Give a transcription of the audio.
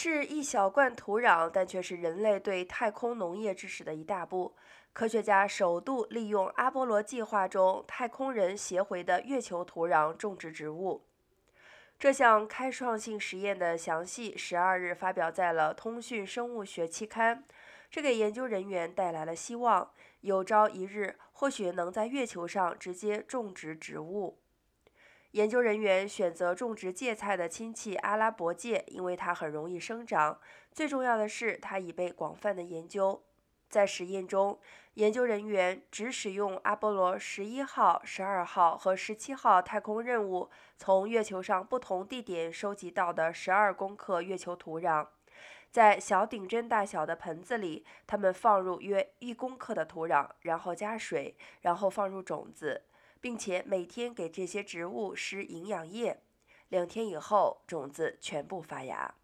是一小罐土壤，但却是人类对太空农业知识的一大步。科学家首度利用阿波罗计划中太空人携回的月球土壤种植植物。这项开创性实验的详细，十二日发表在了《通讯生物学》期刊。这给研究人员带来了希望，有朝一日或许能在月球上直接种植植物。研究人员选择种植芥菜的亲戚阿拉伯芥，因为它很容易生长。最重要的是，它已被广泛的研究。在实验中，研究人员只使用阿波罗十一号、十二号和十七号太空任务从月球上不同地点收集到的十二公克月球土壤，在小顶针大小的盆子里，他们放入约一公克的土壤，然后加水，然后放入种子。并且每天给这些植物施营养液，两天以后，种子全部发芽。